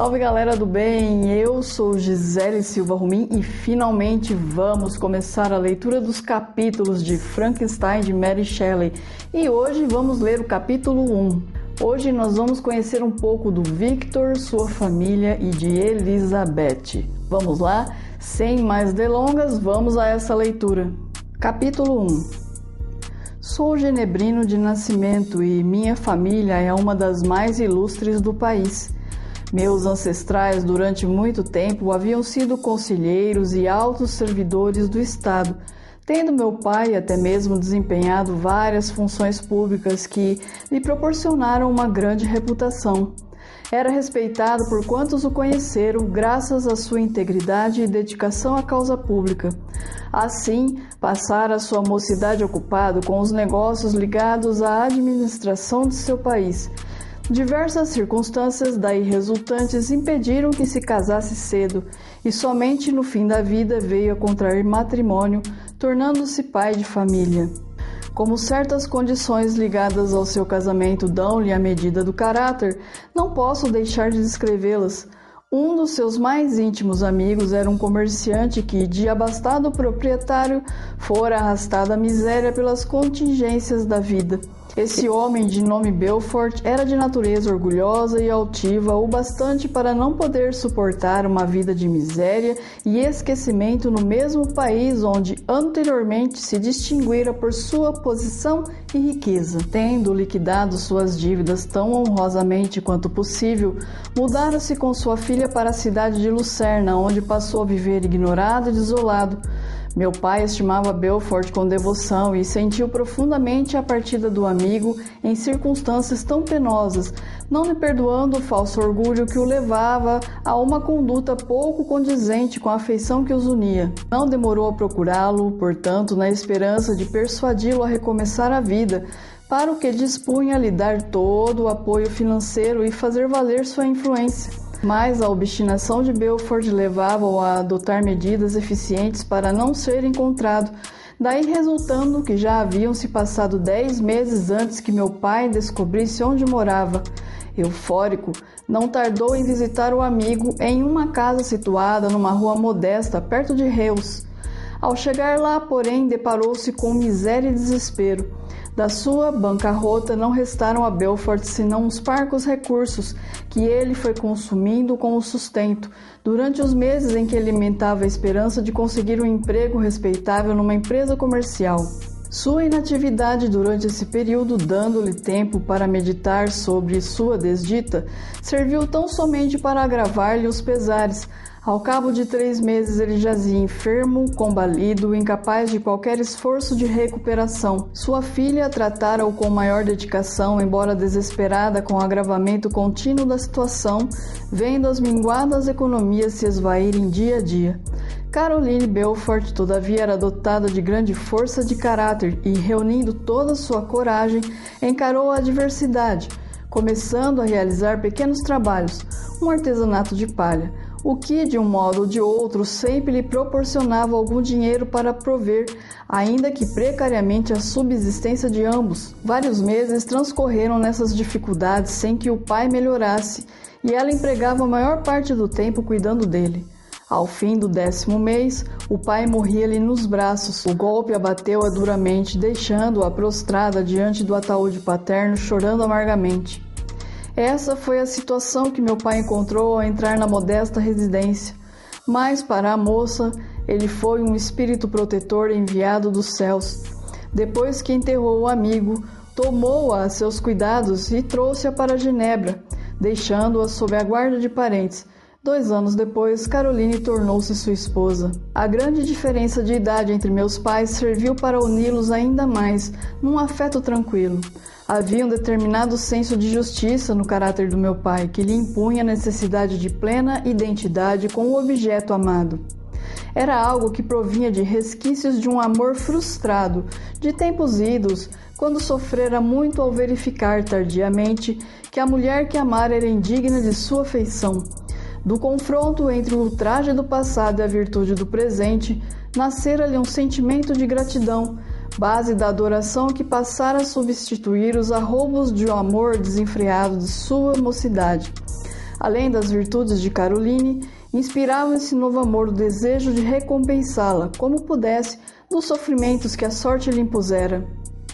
Salve galera do bem, eu sou Gisele Silva Rumim e finalmente vamos começar a leitura dos capítulos de Frankenstein de Mary Shelley e hoje vamos ler o capítulo 1. Hoje nós vamos conhecer um pouco do Victor, sua família e de Elizabeth. Vamos lá? Sem mais delongas, vamos a essa leitura. Capítulo 1 Sou genebrino de nascimento e minha família é uma das mais ilustres do país. Meus ancestrais, durante muito tempo, haviam sido conselheiros e altos servidores do Estado, tendo meu pai até mesmo desempenhado várias funções públicas que lhe proporcionaram uma grande reputação. Era respeitado por quantos o conheceram, graças à sua integridade e dedicação à causa pública. Assim, passara sua mocidade ocupado com os negócios ligados à administração de seu país Diversas circunstâncias daí resultantes impediram que se casasse cedo e somente no fim da vida veio a contrair matrimônio, tornando-se pai de família. Como certas condições ligadas ao seu casamento dão-lhe a medida do caráter, não posso deixar de descrevê-las. Um dos seus mais íntimos amigos era um comerciante que, de abastado proprietário, fora arrastado à miséria pelas contingências da vida. Esse homem de nome Belfort era de natureza orgulhosa e altiva o bastante para não poder suportar uma vida de miséria e esquecimento no mesmo país onde anteriormente se distinguira por sua posição e riqueza. Tendo liquidado suas dívidas tão honrosamente quanto possível, mudara-se com sua filha para a cidade de Lucerna, onde passou a viver ignorado e desolado. Meu pai estimava Belfort com devoção e sentiu profundamente a partida do amigo em circunstâncias tão penosas, não lhe perdoando o falso orgulho que o levava a uma conduta pouco condizente com a afeição que os unia. Não demorou a procurá-lo, portanto, na esperança de persuadi-lo a recomeçar a vida, para o que dispunha lhe dar todo o apoio financeiro e fazer valer sua influência mas a obstinação de Belfort levava-o a adotar medidas eficientes para não ser encontrado, daí resultando que já haviam se passado dez meses antes que meu pai descobrisse onde morava. Eufórico, não tardou em visitar o amigo em uma casa situada numa rua modesta perto de Reus. Ao chegar lá, porém, deparou-se com miséria e desespero. Da sua bancarrota não restaram a Belfort senão os parcos recursos que ele foi consumindo com o sustento durante os meses em que alimentava a esperança de conseguir um emprego respeitável numa empresa comercial. Sua inatividade durante esse período, dando-lhe tempo para meditar sobre sua desdita, serviu tão somente para agravar-lhe os pesares, ao cabo de três meses, ele jazia enfermo, combalido, incapaz de qualquer esforço de recuperação. Sua filha tratara-o com maior dedicação, embora desesperada com o agravamento contínuo da situação, vendo as minguadas economias se esvaírem dia a dia. Caroline Belfort, todavia, era dotada de grande força de caráter e, reunindo toda sua coragem, encarou a adversidade, começando a realizar pequenos trabalhos, um artesanato de palha o que, de um modo ou de outro, sempre lhe proporcionava algum dinheiro para prover, ainda que precariamente, a subsistência de ambos. Vários meses transcorreram nessas dificuldades sem que o pai melhorasse, e ela empregava a maior parte do tempo cuidando dele. Ao fim do décimo mês, o pai morria-lhe nos braços. O golpe abateu-a duramente, deixando-a prostrada diante do ataúde paterno, chorando amargamente. Essa foi a situação que meu pai encontrou ao entrar na modesta residência. Mas para a moça, ele foi um espírito protetor enviado dos céus. Depois que enterrou o amigo, tomou-a a seus cuidados e trouxe-a para Genebra, deixando-a sob a guarda de parentes. Dois anos depois, Caroline tornou-se sua esposa. A grande diferença de idade entre meus pais serviu para uni-los ainda mais, num afeto tranquilo. Havia um determinado senso de justiça no caráter do meu pai, que lhe impunha a necessidade de plena identidade com o objeto amado. Era algo que provinha de resquícios de um amor frustrado, de tempos idos, quando sofrera muito ao verificar tardiamente que a mulher que amara era indigna de sua afeição. Do confronto entre o ultraje do passado e a virtude do presente, nascera-lhe um sentimento de gratidão base da adoração que passara a substituir os arroubos de um amor desenfreado de sua mocidade. Além das virtudes de Caroline, inspirava esse novo amor o desejo de recompensá-la, como pudesse, dos sofrimentos que a sorte lhe impusera.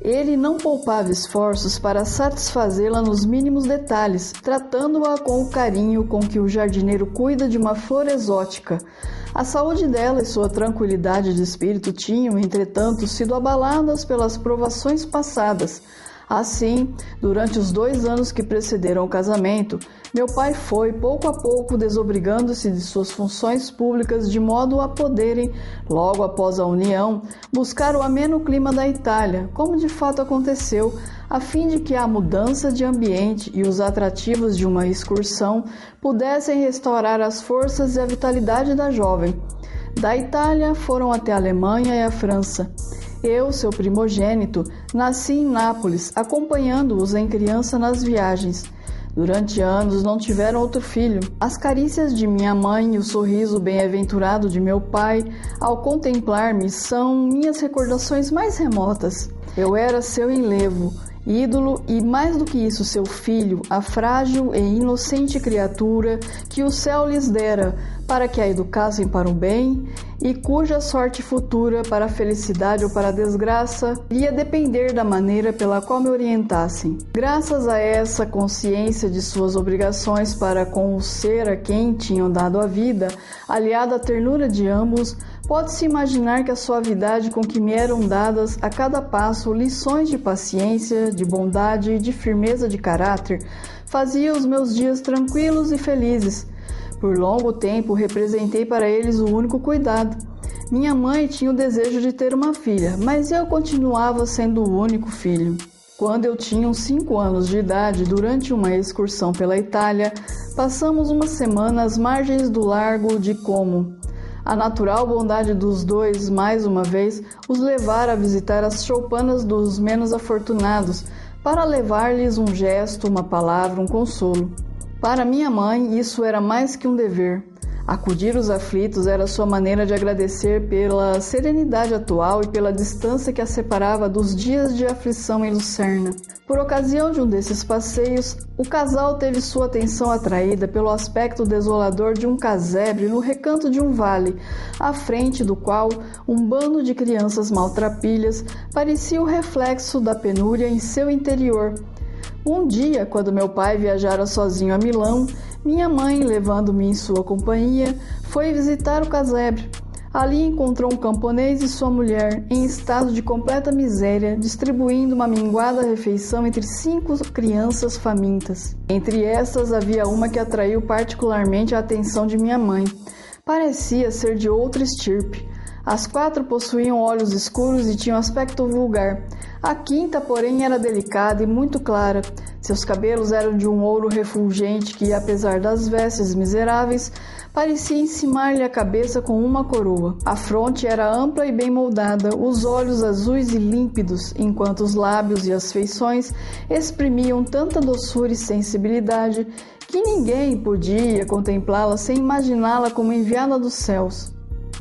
Ele não poupava esforços para satisfazê-la nos mínimos detalhes, tratando-a com o carinho com que o jardineiro cuida de uma flor exótica. A saúde dela e sua tranquilidade de espírito tinham, entretanto, sido abaladas pelas provações passadas. Assim, durante os dois anos que precederam o casamento, meu pai foi, pouco a pouco, desobrigando-se de suas funções públicas de modo a poderem, logo após a união, buscar o ameno clima da Itália, como de fato aconteceu, a fim de que a mudança de ambiente e os atrativos de uma excursão pudessem restaurar as forças e a vitalidade da jovem. Da Itália foram até a Alemanha e a França. Eu, seu primogênito, nasci em Nápoles, acompanhando-os em criança nas viagens. Durante anos não tiveram outro filho. As carícias de minha mãe e o sorriso bem-aventurado de meu pai, ao contemplar-me, são minhas recordações mais remotas. Eu era seu enlevo, ídolo e, mais do que isso, seu filho, a frágil e inocente criatura que o céu lhes dera para que a educassem para o bem e cuja sorte futura, para a felicidade ou para a desgraça, ia depender da maneira pela qual me orientassem. Graças a essa consciência de suas obrigações para com o ser a quem tinham dado a vida, aliada à ternura de ambos, Pode-se imaginar que a suavidade com que me eram dadas a cada passo lições de paciência, de bondade e de firmeza de caráter fazia os meus dias tranquilos e felizes. Por longo tempo representei para eles o único cuidado. Minha mãe tinha o desejo de ter uma filha, mas eu continuava sendo o único filho. Quando eu tinha uns 5 anos de idade, durante uma excursão pela Itália, passamos uma semana às margens do Largo de Como. A natural bondade dos dois, mais uma vez, os levara a visitar as choupanas dos menos afortunados, para levar-lhes um gesto, uma palavra, um consolo. Para minha mãe, isso era mais que um dever. Acudir os aflitos era sua maneira de agradecer pela serenidade atual e pela distância que a separava dos dias de aflição em Lucerna. Por ocasião de um desses passeios, o casal teve sua atenção atraída pelo aspecto desolador de um casebre no recanto de um vale, à frente do qual um bando de crianças maltrapilhas parecia o reflexo da penúria em seu interior. Um dia, quando meu pai viajara sozinho a Milão, minha mãe, levando-me em sua companhia, foi visitar o casebre. Ali encontrou um camponês e sua mulher, em estado de completa miséria, distribuindo uma minguada refeição entre cinco crianças famintas. Entre estas havia uma que atraiu particularmente a atenção de minha mãe. Parecia ser de outra estirpe. As quatro possuíam olhos escuros e tinham aspecto vulgar. A quinta, porém, era delicada e muito clara. Seus cabelos eram de um ouro refulgente que, apesar das vestes miseráveis, parecia encimar-lhe a cabeça com uma coroa. A fronte era ampla e bem moldada, os olhos azuis e límpidos, enquanto os lábios e as feições exprimiam tanta doçura e sensibilidade que ninguém podia contemplá-la sem imaginá-la como enviada dos céus.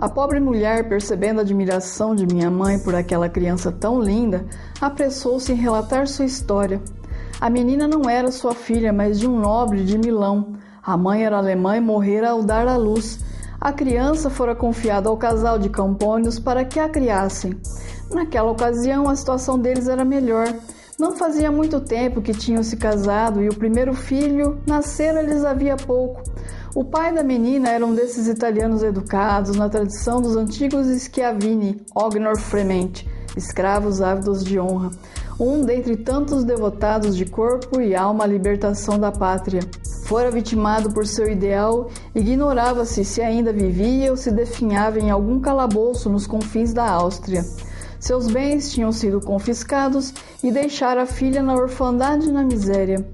A pobre mulher, percebendo a admiração de minha mãe por aquela criança tão linda, apressou-se em relatar sua história. A menina não era sua filha, mas de um nobre de Milão. A mãe era alemã e morrera ao dar à luz. A criança fora confiada ao casal de campônios para que a criassem. Naquela ocasião, a situação deles era melhor. Não fazia muito tempo que tinham se casado e o primeiro filho nascera-lhes havia pouco. O pai da menina era um desses italianos educados na tradição dos antigos Schiavini, Ognor Fremente, escravos ávidos de honra, um dentre tantos devotados de corpo e alma à libertação da pátria. Fora vitimado por seu ideal, ignorava-se se ainda vivia ou se definhava em algum calabouço nos confins da Áustria. Seus bens tinham sido confiscados e deixara a filha na orfandade e na miséria.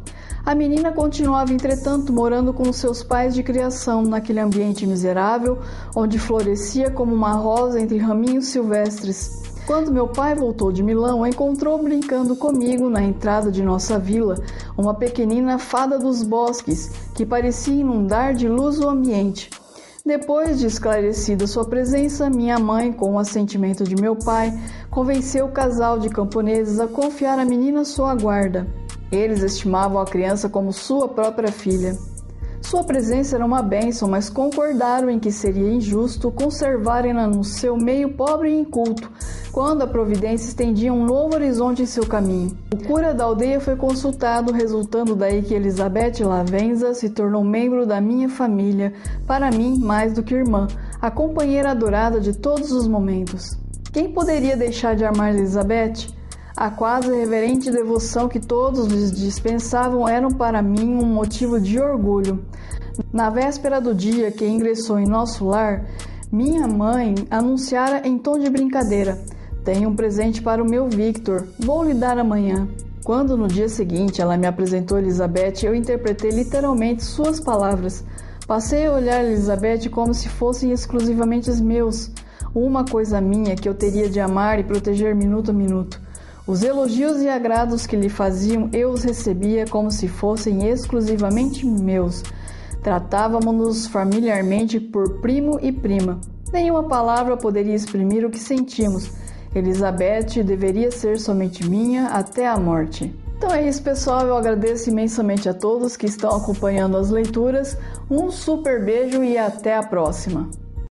A menina continuava, entretanto, morando com seus pais de criação, naquele ambiente miserável, onde florescia como uma rosa entre raminhos silvestres. Quando meu pai voltou de Milão, encontrou brincando comigo na entrada de nossa vila uma pequenina fada dos bosques que parecia inundar de luz o ambiente. Depois de esclarecida sua presença, minha mãe, com o assentimento de meu pai, convenceu o casal de camponeses a confiar a menina sua guarda. Eles estimavam a criança como sua própria filha. Sua presença era uma bênção, mas concordaram em que seria injusto conservarem-na no seu meio pobre e inculto, quando a providência estendia um novo horizonte em seu caminho. O cura da aldeia foi consultado, resultando daí que Elizabeth Lavenza se tornou membro da minha família, para mim mais do que irmã, a companheira adorada de todos os momentos. Quem poderia deixar de amar Elizabeth? A quase reverente devoção que todos lhes dispensavam eram para mim um motivo de orgulho. Na véspera do dia que ingressou em nosso lar, minha mãe anunciara em tom de brincadeira: Tenho um presente para o meu Victor, vou lhe dar amanhã. Quando no dia seguinte ela me apresentou Elizabeth, eu interpretei literalmente suas palavras. Passei a olhar Elizabeth como se fossem exclusivamente meus, uma coisa minha que eu teria de amar e proteger minuto a minuto. Os elogios e agrados que lhe faziam eu os recebia como se fossem exclusivamente meus. Tratávamos-nos familiarmente por primo e prima. Nenhuma palavra poderia exprimir o que sentimos. Elizabeth deveria ser somente minha até a morte. Então é isso, pessoal. Eu agradeço imensamente a todos que estão acompanhando as leituras. Um super beijo e até a próxima.